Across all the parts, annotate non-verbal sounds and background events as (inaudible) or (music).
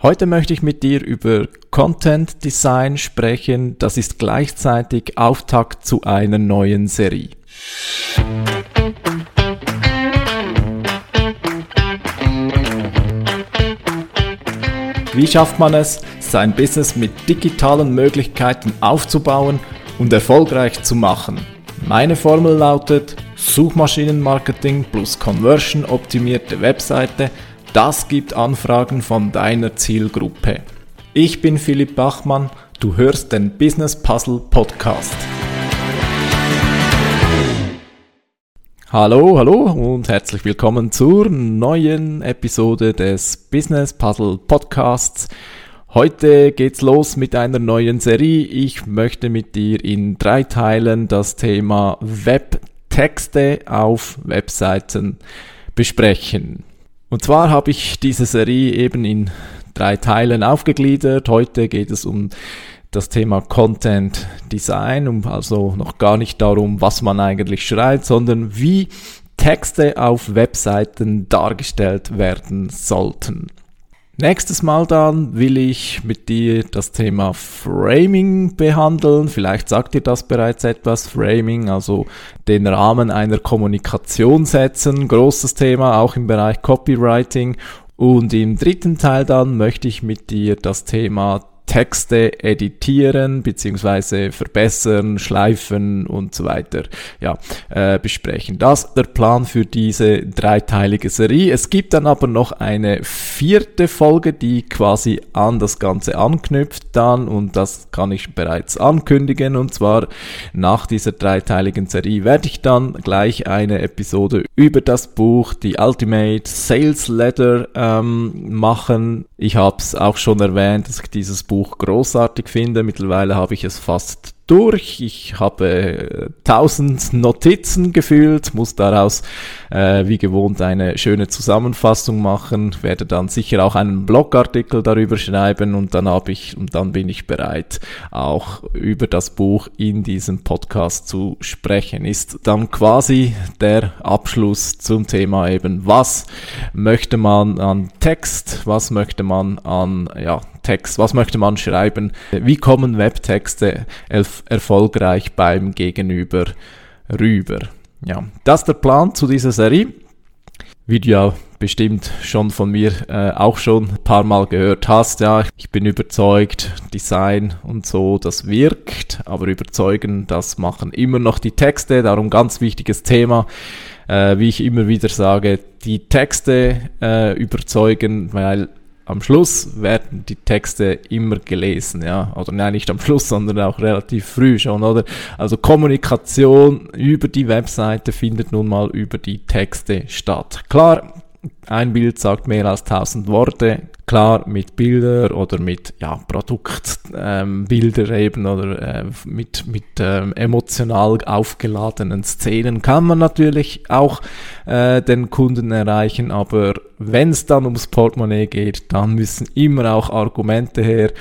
Heute möchte ich mit dir über Content Design sprechen. Das ist gleichzeitig Auftakt zu einer neuen Serie. Wie schafft man es, sein Business mit digitalen Möglichkeiten aufzubauen und erfolgreich zu machen? Meine Formel lautet Suchmaschinenmarketing plus Conversion optimierte Webseite – das gibt Anfragen von deiner Zielgruppe. Ich bin Philipp Bachmann, du hörst den Business Puzzle Podcast. Hallo, hallo und herzlich willkommen zur neuen Episode des Business Puzzle Podcasts. Heute geht's los mit einer neuen Serie. Ich möchte mit dir in drei Teilen das Thema Webtexte auf Webseiten besprechen. Und zwar habe ich diese Serie eben in drei Teilen aufgegliedert. Heute geht es um das Thema Content Design, um also noch gar nicht darum, was man eigentlich schreibt, sondern wie Texte auf Webseiten dargestellt werden sollten. Nächstes Mal dann will ich mit dir das Thema Framing behandeln. Vielleicht sagt dir das bereits etwas, Framing, also den Rahmen einer Kommunikation setzen. Großes Thema, auch im Bereich Copywriting. Und im dritten Teil dann möchte ich mit dir das Thema Texte editieren beziehungsweise verbessern, schleifen und so weiter ja, äh, besprechen. Das ist der Plan für diese dreiteilige Serie. Es gibt dann aber noch eine vierte Folge, die quasi an das Ganze anknüpft dann und das kann ich bereits ankündigen und zwar nach dieser dreiteiligen Serie werde ich dann gleich eine Episode über das Buch The Ultimate Sales Letter ähm, machen. Ich habe es auch schon erwähnt, dass ich dieses Buch Buch großartig finde. Mittlerweile habe ich es fast durch. Ich habe äh, tausend Notizen gefühlt, muss daraus äh, wie gewohnt eine schöne Zusammenfassung machen, werde dann sicher auch einen Blogartikel darüber schreiben und dann habe ich und dann bin ich bereit, auch über das Buch in diesem Podcast zu sprechen. Ist dann quasi der Abschluss zum Thema eben, was möchte man an Text, was möchte man an ja, Text, was möchte man schreiben, wie kommen Webtexte erfolgreich beim Gegenüber rüber. Ja, das ist der Plan zu dieser Serie. Wie du ja bestimmt schon von mir äh, auch schon ein paar Mal gehört hast, ja, ich bin überzeugt, Design und so, das wirkt, aber überzeugen, das machen immer noch die Texte, darum ganz wichtiges Thema. Äh, wie ich immer wieder sage, die Texte äh, überzeugen, weil am Schluss werden die Texte immer gelesen, ja. Oder nein, nicht am Schluss, sondern auch relativ früh schon, oder? Also Kommunikation über die Webseite findet nun mal über die Texte statt. Klar, ein Bild sagt mehr als tausend Worte. Klar, mit Bilder oder mit ja, Produktbilder ähm, eben oder äh, mit, mit ähm, emotional aufgeladenen Szenen kann man natürlich auch äh, den Kunden erreichen, aber wenn es dann ums Portemonnaie geht, dann müssen immer auch Argumente her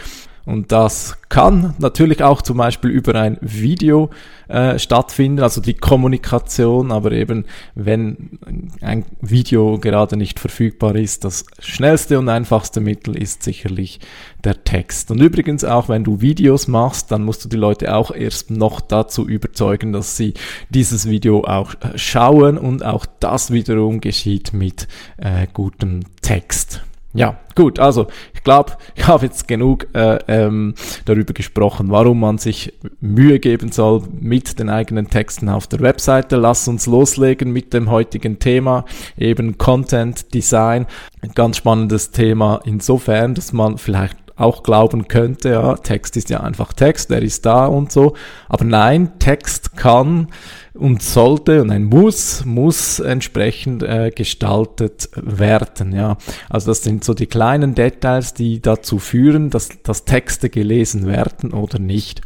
und das kann natürlich auch zum Beispiel über ein Video äh, stattfinden, also die Kommunikation, aber eben wenn ein Video gerade nicht verfügbar ist, das schnellste und einfachste Mittel ist sicherlich der Text. Und übrigens auch, wenn du Videos machst, dann musst du die Leute auch erst noch dazu überzeugen, dass sie dieses Video auch äh, schauen und auch das wiederum geschieht mit äh, gutem Text. Ja, gut, also ich glaube, ich habe jetzt genug äh, ähm, darüber gesprochen, warum man sich Mühe geben soll mit den eigenen Texten auf der Webseite. Lass uns loslegen mit dem heutigen Thema, eben Content Design. Ein ganz spannendes Thema insofern, dass man vielleicht auch glauben könnte, ja, Text ist ja einfach Text, der ist da und so. Aber nein, Text kann und sollte und ein Muss muss entsprechend äh, gestaltet werden. Ja, also das sind so die kleinen Details, die dazu führen, dass, dass Texte gelesen werden oder nicht.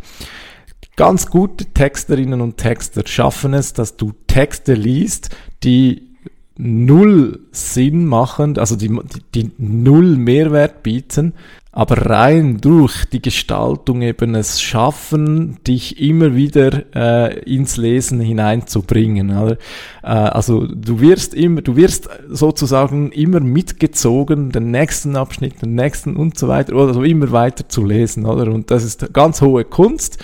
Ganz gute Texterinnen und Texter schaffen es, dass du Texte liest, die null Sinn machen, also die, die, die null Mehrwert bieten, aber rein durch die Gestaltung eben es schaffen, dich immer wieder äh, ins Lesen hineinzubringen. Oder? Äh, also du wirst immer, du wirst sozusagen immer mitgezogen, den nächsten Abschnitt, den nächsten und so weiter, oder so immer weiter zu lesen, oder? Und das ist ganz hohe Kunst.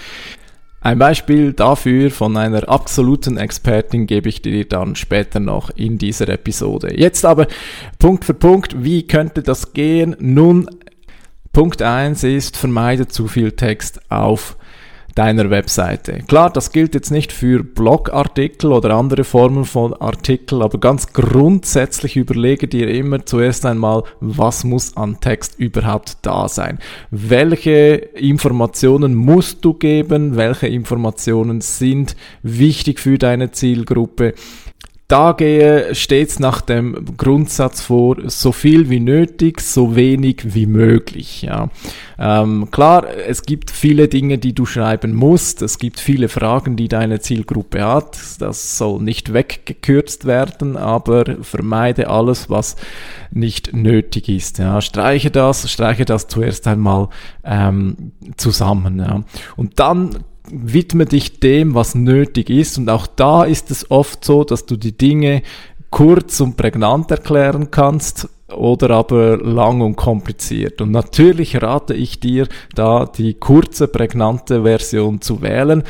Ein Beispiel dafür von einer absoluten Expertin gebe ich dir dann später noch in dieser Episode. Jetzt aber Punkt für Punkt, wie könnte das gehen? Nun, Punkt eins ist, vermeide zu viel Text auf deiner Webseite. Klar, das gilt jetzt nicht für Blogartikel oder andere Formen von Artikeln, aber ganz grundsätzlich überlege dir immer zuerst einmal, was muss an Text überhaupt da sein? Welche Informationen musst du geben? Welche Informationen sind wichtig für deine Zielgruppe? Da gehe stets nach dem Grundsatz vor, so viel wie nötig, so wenig wie möglich. Ja. Ähm, klar, es gibt viele Dinge, die du schreiben musst. Es gibt viele Fragen, die deine Zielgruppe hat. Das soll nicht weggekürzt werden, aber vermeide alles, was nicht nötig ist. Ja. Streiche das, streiche das zuerst einmal ähm, zusammen. Ja. Und dann widme dich dem, was nötig ist. Und auch da ist es oft so, dass du die Dinge kurz und prägnant erklären kannst oder aber lang und kompliziert. Und natürlich rate ich dir, da die kurze, prägnante Version zu wählen.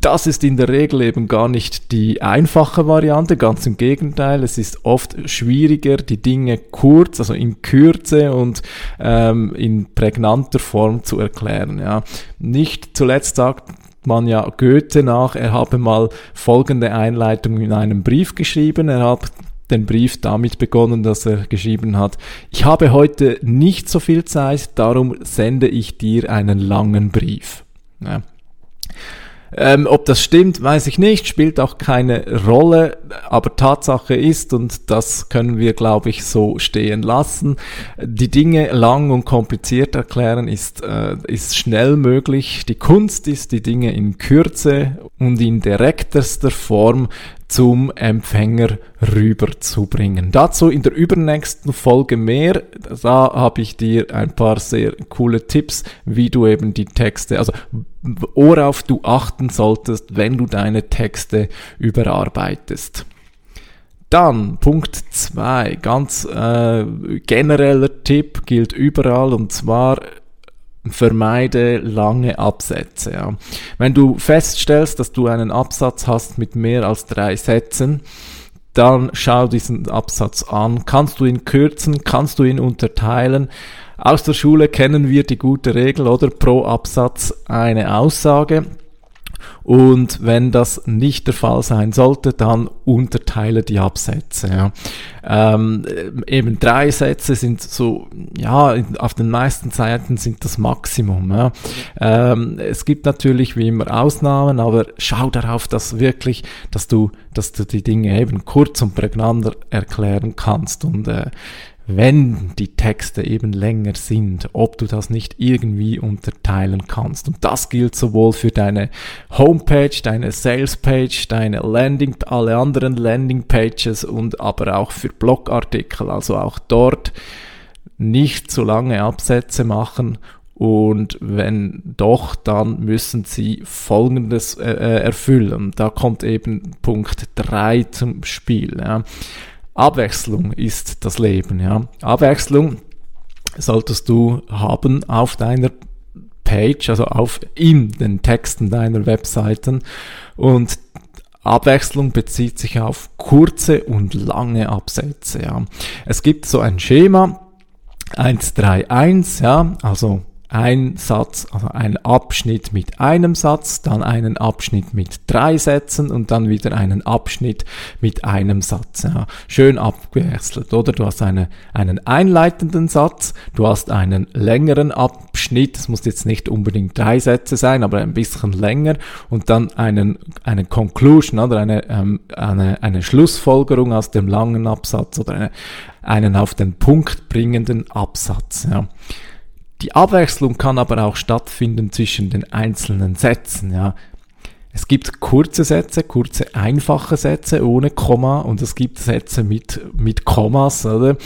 Das ist in der Regel eben gar nicht die einfache Variante, ganz im Gegenteil. Es ist oft schwieriger, die Dinge kurz, also in Kürze und ähm, in prägnanter Form zu erklären. Ja. Nicht zuletzt sagt man ja Goethe nach, er habe mal folgende Einleitung in einem Brief geschrieben. Er hat den Brief damit begonnen, dass er geschrieben hat, ich habe heute nicht so viel Zeit, darum sende ich dir einen langen Brief. Ja. Ähm, ob das stimmt, weiß ich nicht, spielt auch keine Rolle, aber Tatsache ist, und das können wir, glaube ich, so stehen lassen, die Dinge lang und kompliziert erklären ist, äh, ist schnell möglich. Die Kunst ist, die Dinge in Kürze und in direktester Form zum Empfänger rüberzubringen. Dazu in der übernächsten Folge mehr. Da habe ich dir ein paar sehr coole Tipps, wie du eben die Texte, also worauf du achten solltest, wenn du deine Texte überarbeitest. Dann Punkt zwei, ganz äh, genereller Tipp, gilt überall und zwar vermeide lange Absätze. Ja. Wenn du feststellst, dass du einen Absatz hast mit mehr als drei Sätzen, dann schau diesen Absatz an. Kannst du ihn kürzen? Kannst du ihn unterteilen? Aus der Schule kennen wir die gute Regel oder pro Absatz eine Aussage. Und wenn das nicht der Fall sein sollte, dann unterteile die Absätze. Ja. Ähm, eben drei Sätze sind so, ja, auf den meisten Seiten sind das Maximum. Ja. Ähm, es gibt natürlich wie immer Ausnahmen, aber schau darauf, dass wirklich, dass du, dass du die Dinge eben kurz und prägnant erklären kannst und äh, wenn die Texte eben länger sind, ob du das nicht irgendwie unterteilen kannst. Und das gilt sowohl für deine Homepage, deine Salespage, deine Landing, alle anderen Landingpages und aber auch für Blogartikel. Also auch dort nicht zu lange Absätze machen und wenn doch, dann müssen sie Folgendes äh, äh erfüllen. Da kommt eben Punkt 3 zum Spiel. Ja. Abwechslung ist das Leben. Ja. Abwechslung solltest du haben auf deiner Page, also auf in den Texten deiner Webseiten und Abwechslung bezieht sich auf kurze und lange Absätze. Ja. Es gibt so ein Schema 131, ja, also ein Satz, also ein Abschnitt mit einem Satz, dann einen Abschnitt mit drei Sätzen und dann wieder einen Abschnitt mit einem Satz. Ja. Schön abgewechselt, oder? Du hast eine, einen einleitenden Satz, du hast einen längeren Abschnitt, es muss jetzt nicht unbedingt drei Sätze sein, aber ein bisschen länger und dann einen, eine Conclusion oder eine, ähm, eine, eine Schlussfolgerung aus dem langen Absatz oder eine, einen auf den Punkt bringenden Absatz. Ja. Die Abwechslung kann aber auch stattfinden zwischen den einzelnen Sätzen. Ja. Es gibt kurze Sätze, kurze, einfache Sätze ohne Komma und es gibt Sätze mit, mit Kommas, oder?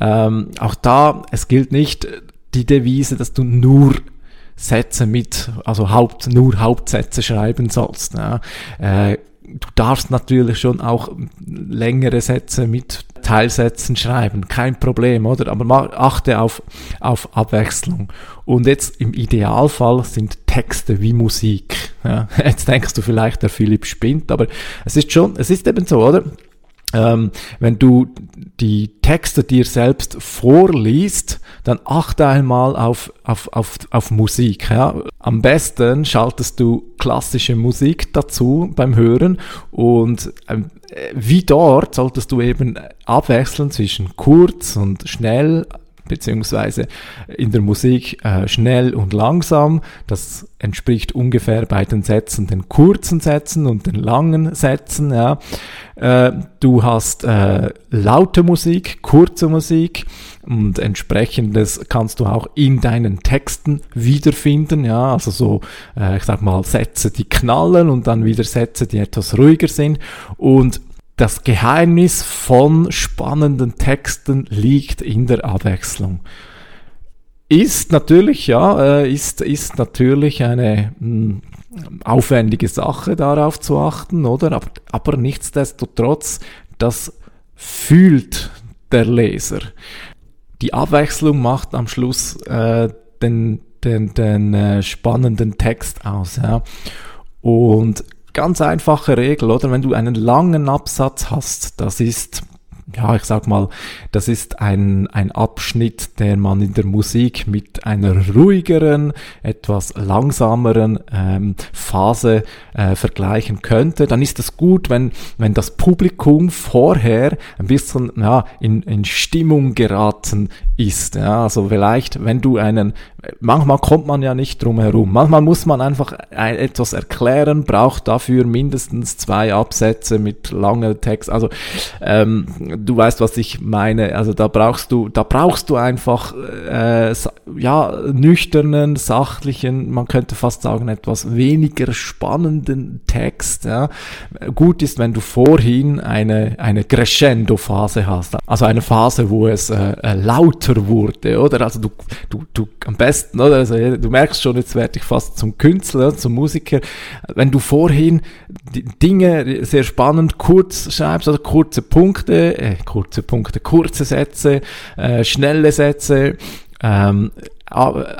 Ähm, auch da, es gilt nicht die Devise, dass du nur Sätze mit, also Haupt, nur Hauptsätze schreiben sollst. Ja. Äh, du darfst natürlich schon auch längere Sätze mit Teilsätzen schreiben, kein Problem, oder? Aber achte auf, auf Abwechslung. Und jetzt im Idealfall sind Texte wie Musik. Ja, (laughs) jetzt denkst du vielleicht, der Philipp spinnt, aber es ist schon, es ist eben so, oder? Ähm, wenn du die Texte dir selbst vorliest, dann achte einmal auf, auf, auf, auf Musik. Ja. Am besten schaltest du klassische Musik dazu beim Hören und ähm, wie dort solltest du eben abwechseln zwischen kurz und schnell, beziehungsweise in der Musik äh, schnell und langsam. Das entspricht ungefähr bei den Sätzen den kurzen Sätzen und den langen Sätzen. Ja. Äh, du hast äh, laute Musik, kurze Musik und entsprechendes kannst du auch in deinen Texten wiederfinden. Ja, also so, äh, ich sag mal, Sätze, die knallen und dann wieder Sätze, die etwas ruhiger sind und das Geheimnis von spannenden Texten liegt in der Abwechslung. Ist natürlich, ja, äh, ist, ist natürlich eine mh, hm, aufwendige Sache, darauf zu achten, oder? Aber, aber nichtsdestotrotz, das fühlt der Leser. Die Abwechslung macht am Schluss äh, den, den, den äh, spannenden Text aus. Ja? Und ganz einfache Regel, oder? Wenn du einen langen Absatz hast, das ist ja, ich sag mal, das ist ein, ein Abschnitt, der man in der Musik mit einer ruhigeren, etwas langsameren ähm, Phase äh, vergleichen könnte. Dann ist es gut, wenn, wenn das Publikum vorher ein bisschen ja, in, in Stimmung geraten ist. Ja, also vielleicht, wenn du einen, manchmal kommt man ja nicht drum herum. Manchmal muss man einfach etwas erklären, braucht dafür mindestens zwei Absätze mit langer Text. Also ähm, du weißt, was ich meine. Also da brauchst du, da brauchst du einfach äh, ja nüchternen, sachlichen, man könnte fast sagen etwas weniger spannenden Text. Ja. Gut ist, wenn du vorhin eine eine Crescendo-Phase hast, also eine Phase, wo es äh, äh lauter wurde, oder? Also du du du am besten, oder? Also du merkst schon, jetzt werde ich fast zum Künstler, zum Musiker. Wenn du vorhin Dinge sehr spannend kurz schreibst, also kurze Punkte, äh, kurze Punkte, kurze Sätze, äh, schnelle Sätze, ähm,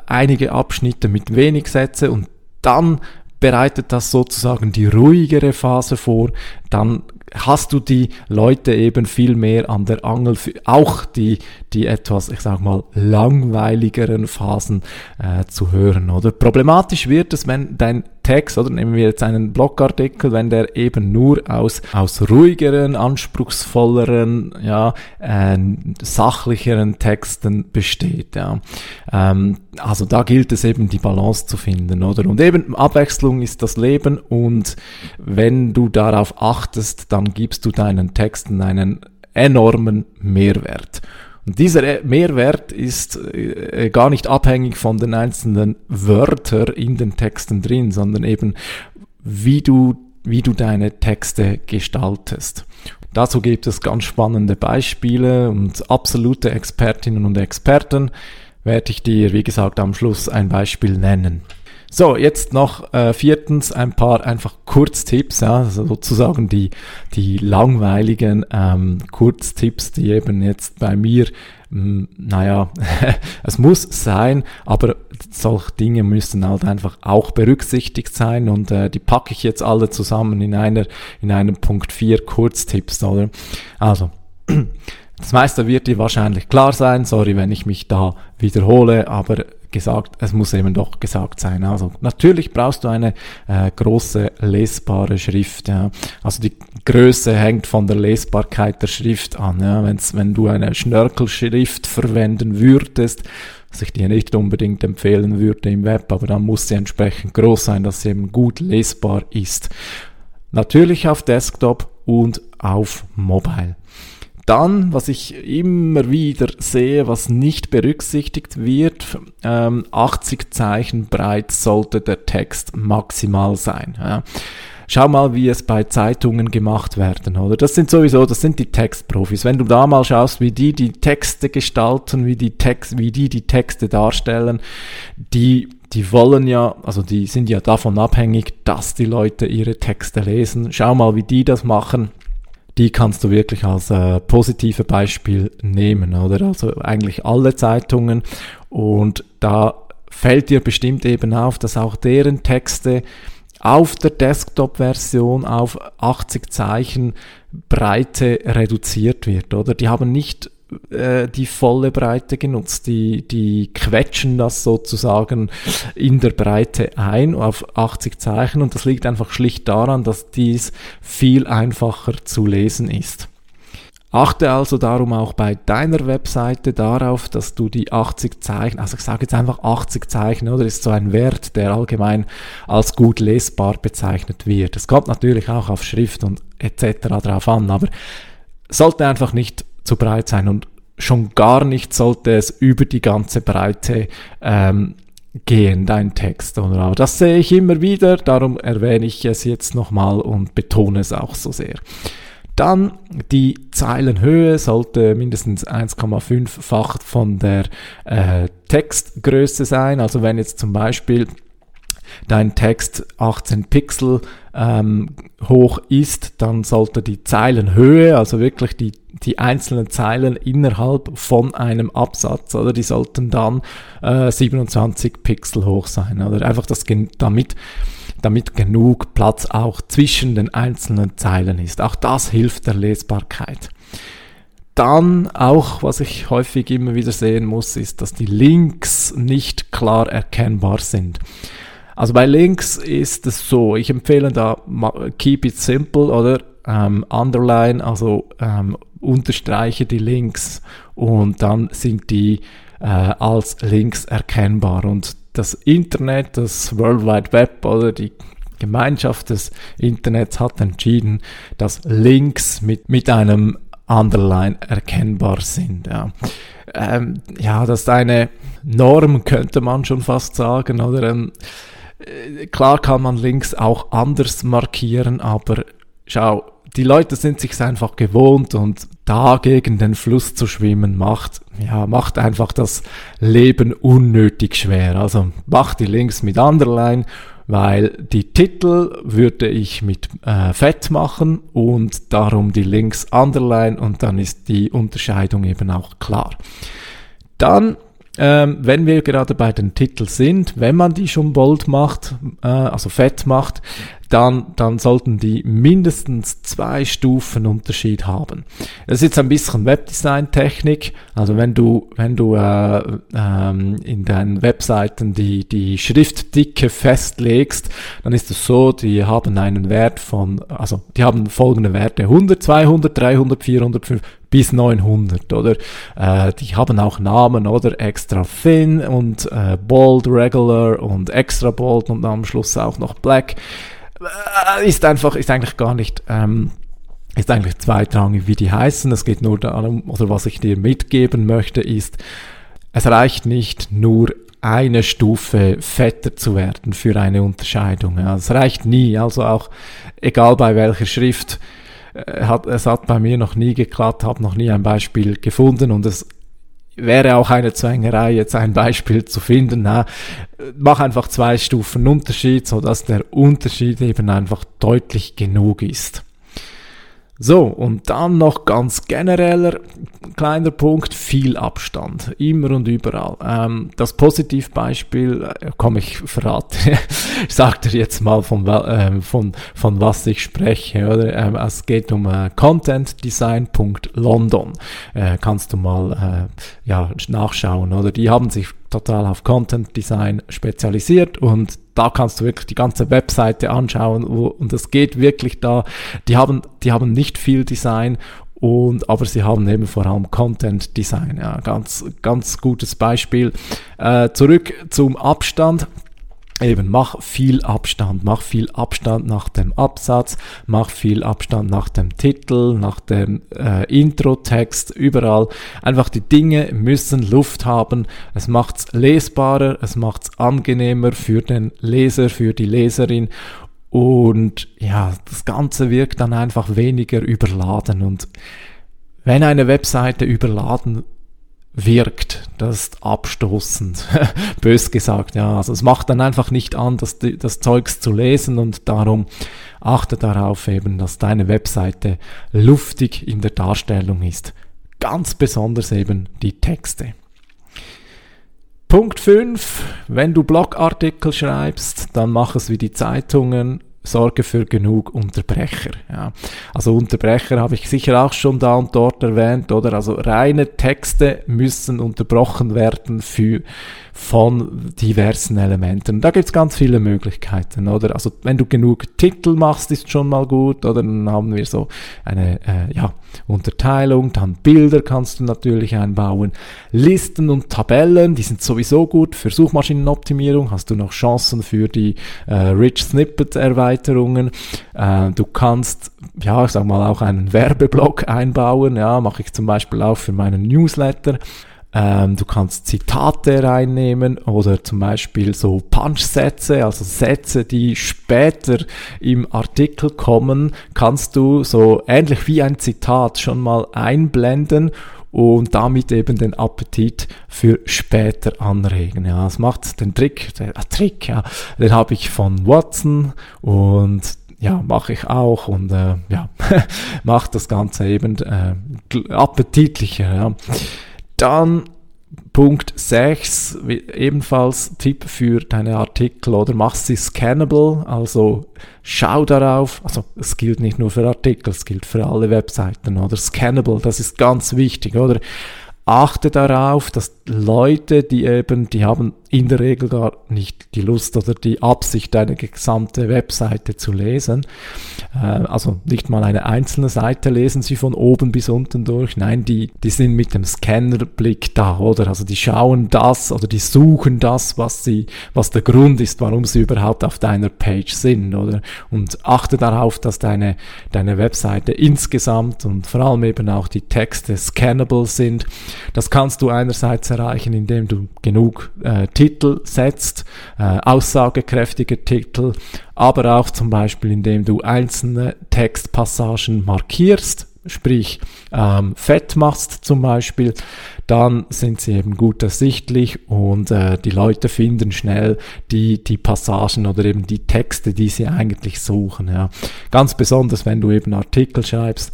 einige Abschnitte mit wenig Sätze und dann bereitet das sozusagen die ruhigere Phase vor, dann hast du die Leute eben viel mehr an der Angel, auch die, die etwas, ich sag mal, langweiligeren Phasen äh, zu hören, oder? Problematisch wird es, wenn dein Text, oder nehmen wir jetzt einen Blogartikel, wenn der eben nur aus, aus ruhigeren, anspruchsvolleren, ja, äh, sachlicheren Texten besteht, ja. Ähm, also da gilt es eben die Balance zu finden, oder? Und eben Abwechslung ist das Leben und wenn du darauf achtest, dann gibst du deinen Texten einen enormen Mehrwert. Und dieser äh, Mehrwert ist äh, gar nicht abhängig von den einzelnen Wörtern in den Texten drin, sondern eben wie du, wie du deine Texte gestaltest. Dazu gibt es ganz spannende Beispiele und absolute Expertinnen und Experten werde ich dir, wie gesagt, am Schluss ein Beispiel nennen. So, jetzt noch äh, viertens ein paar einfach Kurztipps, ja, also sozusagen die, die langweiligen ähm, Kurztipps, die eben jetzt bei mir, mh, hm, naja, (laughs) es muss sein, aber solche Dinge müssen halt einfach auch berücksichtigt sein und äh, die packe ich jetzt alle zusammen in einer, in einem Punkt 4 Kurztipps, oder? Also, (clears throat) das meiste wird dir wahrscheinlich klar sein, sorry, wenn ich mich da wiederhole, aber gesagt, es muss eben doch gesagt sein. Also natürlich brauchst du eine äh, große lesbare Schrift. Ja. Also die Größe hängt von der Lesbarkeit der Schrift an. Ja. Wenn's, wenn du eine Schnörkelschrift verwenden würdest, was ich dir nicht unbedingt empfehlen würde im Web, aber dann muss sie entsprechend groß sein, dass sie eben gut lesbar ist. Natürlich auf Desktop und auf Mobile. Dann, was ich immer wieder sehe, was nicht berücksichtigt wird, ähm, 80 Zeichen breit sollte der Text maximal sein. Schau mal, wie es bei Zeitungen gemacht werden, oder? Das sind sowieso, das sind die Textprofis. Wenn du da mal schaust, wie die die Texte gestalten, wie die Text, wie die die Texte darstellen, die die wollen ja, also die sind ja davon abhängig, dass die Leute ihre Texte lesen. Schau mal, wie die das machen die kannst du wirklich als äh, positive Beispiel nehmen, oder? Also eigentlich alle Zeitungen und da fällt dir bestimmt eben auf, dass auch deren Texte auf der Desktop-Version auf 80 Zeichen Breite reduziert wird, oder? Die haben nicht äh, die volle Breite genutzt. Die, die quetschen das sozusagen in der Breite ein auf 80 Zeichen und das liegt einfach schlicht daran, dass dies viel einfacher zu lesen ist. Achte also darum auch bei deiner Webseite darauf, dass du die 80 Zeichen, also ich sage jetzt einfach 80 Zeichen, oder ist so ein Wert, der allgemein als gut lesbar bezeichnet wird. Es kommt natürlich auch auf Schrift und etc. drauf an, aber sollte einfach nicht zu breit sein und schon gar nicht sollte es über die ganze Breite ähm, gehen, dein Text. Aber das sehe ich immer wieder, darum erwähne ich es jetzt nochmal und betone es auch so sehr. Dann die Zeilenhöhe sollte mindestens 1,5-fach von der äh, Textgröße sein. Also wenn jetzt zum Beispiel dein Text 18 Pixel ähm, hoch ist, dann sollte die Zeilenhöhe, also wirklich die, die einzelnen Zeilen innerhalb von einem Absatz, oder die sollten dann äh, 27 Pixel hoch sein, oder einfach das damit damit genug Platz auch zwischen den einzelnen Zeilen ist. Auch das hilft der Lesbarkeit. Dann auch, was ich häufig immer wieder sehen muss, ist, dass die Links nicht klar erkennbar sind. Also bei Links ist es so, ich empfehle da keep it simple oder ähm, underline, also ähm, unterstreiche die Links und dann sind die äh, als Links erkennbar. Und das Internet, das World Wide Web oder die Gemeinschaft des Internets hat entschieden, dass Links mit, mit einem Underline erkennbar sind. Ja. Ähm, ja, das ist eine Norm, könnte man schon fast sagen, oder? Ähm, äh, klar kann man Links auch anders markieren, aber schau, die Leute sind sich einfach gewohnt und da gegen den Fluss zu schwimmen macht, ja, macht einfach das Leben unnötig schwer. Also mach die Links mit Underline, weil die Titel würde ich mit äh, Fett machen und darum die Links Underline und dann ist die Unterscheidung eben auch klar. Dann ähm, wenn wir gerade bei den Titeln sind, wenn man die schon bold macht, äh, also fett macht, dann, dann sollten die mindestens zwei Stufen Unterschied haben. Das ist jetzt ein bisschen Webdesign-Technik. Also wenn du, wenn du äh, ähm, in deinen Webseiten die, die Schriftdicke festlegst, dann ist es so, die haben einen Wert von, also die haben folgende Werte 100, 200, 300, 400, 500 bis 900, oder? Äh, die haben auch Namen, oder? Extra Thin und äh, Bold, Regular und Extra Bold und am Schluss auch noch Black. Äh, ist einfach, ist eigentlich gar nicht, ähm, ist eigentlich zweitrangig, wie die heißen. Es geht nur darum, oder was ich dir mitgeben möchte, ist, es reicht nicht nur eine Stufe fetter zu werden für eine Unterscheidung. Ja, es reicht nie, also auch egal bei welcher Schrift. Äh, hat, es hat bei mir noch nie geklappt, habe noch nie ein Beispiel gefunden und es wäre auch eine Zwängerei, jetzt ein Beispiel zu finden. Na, mach einfach zwei Stufen Unterschied, so dass der Unterschied eben einfach deutlich genug ist. So, und dann noch ganz genereller kleiner Punkt, viel Abstand, immer und überall. Ähm, das Positivbeispiel, äh, komm, ich verrate, (laughs) ich sag dir jetzt mal von, äh, von, von was ich spreche, oder? Ähm, es geht um äh, contentdesign.london. Äh, kannst du mal äh, ja, nachschauen, oder? Die haben sich total auf Content Design spezialisiert und da kannst du wirklich die ganze Webseite anschauen und es geht wirklich da, die haben, die haben nicht viel Design und aber sie haben eben vor allem Content Design, ja, ganz, ganz gutes Beispiel. Äh, zurück zum Abstand. Eben, mach viel Abstand, mach viel Abstand nach dem Absatz, mach viel Abstand nach dem Titel, nach dem äh, Intro-Text, überall. Einfach die Dinge müssen Luft haben. Es macht's lesbarer, es macht's angenehmer für den Leser, für die Leserin. Und ja, das Ganze wirkt dann einfach weniger überladen. Und wenn eine Webseite überladen wirkt. Das ist abstoßend, (laughs) bös gesagt. Ja, also es macht dann einfach nicht an, das, das Zeugs zu lesen und darum achte darauf eben, dass deine Webseite luftig in der Darstellung ist. Ganz besonders eben die Texte. Punkt 5. Wenn du Blogartikel schreibst, dann mach es wie die Zeitungen sorge für genug Unterbrecher. Ja. Also Unterbrecher habe ich sicher auch schon da und dort erwähnt, oder? Also reine Texte müssen unterbrochen werden für von diversen Elementen. Da gibt's ganz viele Möglichkeiten, oder? Also wenn du genug Titel machst, ist schon mal gut, oder? Dann haben wir so eine äh, ja, Unterteilung, dann Bilder kannst du natürlich einbauen, Listen und Tabellen, die sind sowieso gut für Suchmaschinenoptimierung, hast du noch Chancen für die äh, Rich Snippet Erweiterungen. Äh, du kannst, ja, ich sag mal, auch einen Werbeblock einbauen, ja, mache ich zum Beispiel auch für meinen Newsletter. Ähm, du kannst Zitate reinnehmen oder zum Beispiel so Punch-Sätze, also Sätze, die später im Artikel kommen, kannst du so ähnlich wie ein Zitat schon mal einblenden und damit eben den Appetit für später anregen. Ja, das macht den Trick, der äh, Trick, ja, den habe ich von Watson und ja, mache ich auch und äh, ja, (laughs) macht das Ganze eben äh, appetitlicher. Ja. Dann Punkt 6, ebenfalls Tipp für deine Artikel oder? Mach sie scannable, also schau darauf, also es gilt nicht nur für Artikel, es gilt für alle Webseiten oder? Scannable, das ist ganz wichtig, oder? Achte darauf, dass Leute, die eben, die haben in der Regel gar nicht die Lust oder die Absicht, eine gesamte Webseite zu lesen. Äh, also nicht mal eine einzelne Seite lesen sie von oben bis unten durch. Nein, die, die sind mit dem Scannerblick da, oder? Also die schauen das oder die suchen das, was sie, was der Grund ist, warum sie überhaupt auf deiner Page sind, oder? Und achte darauf, dass deine, deine Webseite insgesamt und vor allem eben auch die Texte scannable sind. Das kannst du einerseits erreichen, indem du genug äh, Titel setzt, äh, aussagekräftige Titel, aber auch zum Beispiel indem du einzelne Textpassagen markierst, sprich ähm, fett machst zum Beispiel, dann sind sie eben gut ersichtlich und äh, die Leute finden schnell die, die Passagen oder eben die Texte, die sie eigentlich suchen. Ja. Ganz besonders, wenn du eben Artikel schreibst,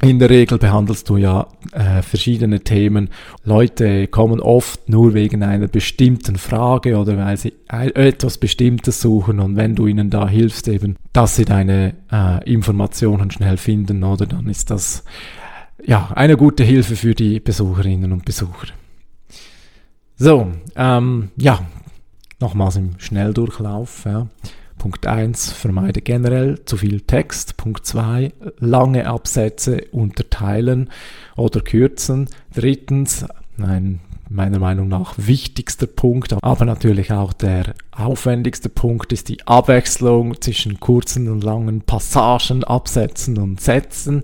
in der Regel behandelst du ja äh, verschiedene Themen. Leute kommen oft nur wegen einer bestimmten Frage oder weil sie etwas Bestimmtes suchen und wenn du ihnen da hilfst eben, dass sie deine äh, Informationen schnell finden, oder dann ist das ja eine gute Hilfe für die Besucherinnen und Besucher. So, ähm, ja, nochmals im Schnelldurchlauf. Ja. Punkt 1, vermeide generell zu viel Text. Punkt 2, lange Absätze unterteilen oder kürzen. Drittens, ein meiner Meinung nach wichtigster Punkt, aber natürlich auch der aufwendigste Punkt ist die Abwechslung zwischen kurzen und langen Passagen, Absätzen und Sätzen.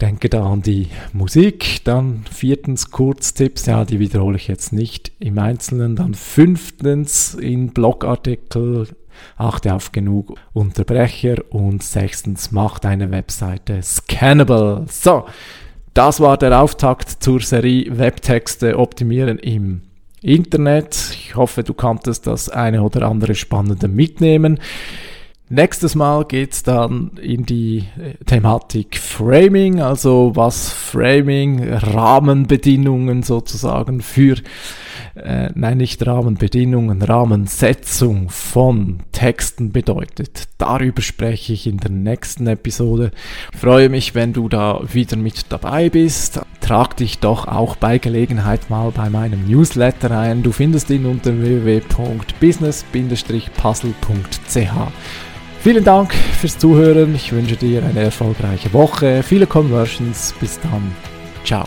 Denke da an die Musik. Dann viertens Kurztipps, ja, die wiederhole ich jetzt nicht im Einzelnen. Dann fünftens in Blogartikel achte auf genug Unterbrecher und sechstens, mach deine Webseite scannable. So, das war der Auftakt zur Serie Webtexte optimieren im Internet. Ich hoffe, du konntest das eine oder andere Spannende mitnehmen. Nächstes Mal geht's dann in die äh, Thematik Framing, also was Framing, Rahmenbedingungen sozusagen für, äh, nein nicht Rahmenbedingungen, Rahmensetzung von Texten bedeutet. Darüber spreche ich in der nächsten Episode. Ich freue mich, wenn du da wieder mit dabei bist. Trag dich doch auch bei Gelegenheit mal bei meinem Newsletter ein. Du findest ihn unter www.business-puzzle.ch. Vielen Dank fürs Zuhören. Ich wünsche dir eine erfolgreiche Woche, viele Conversions. Bis dann. Ciao.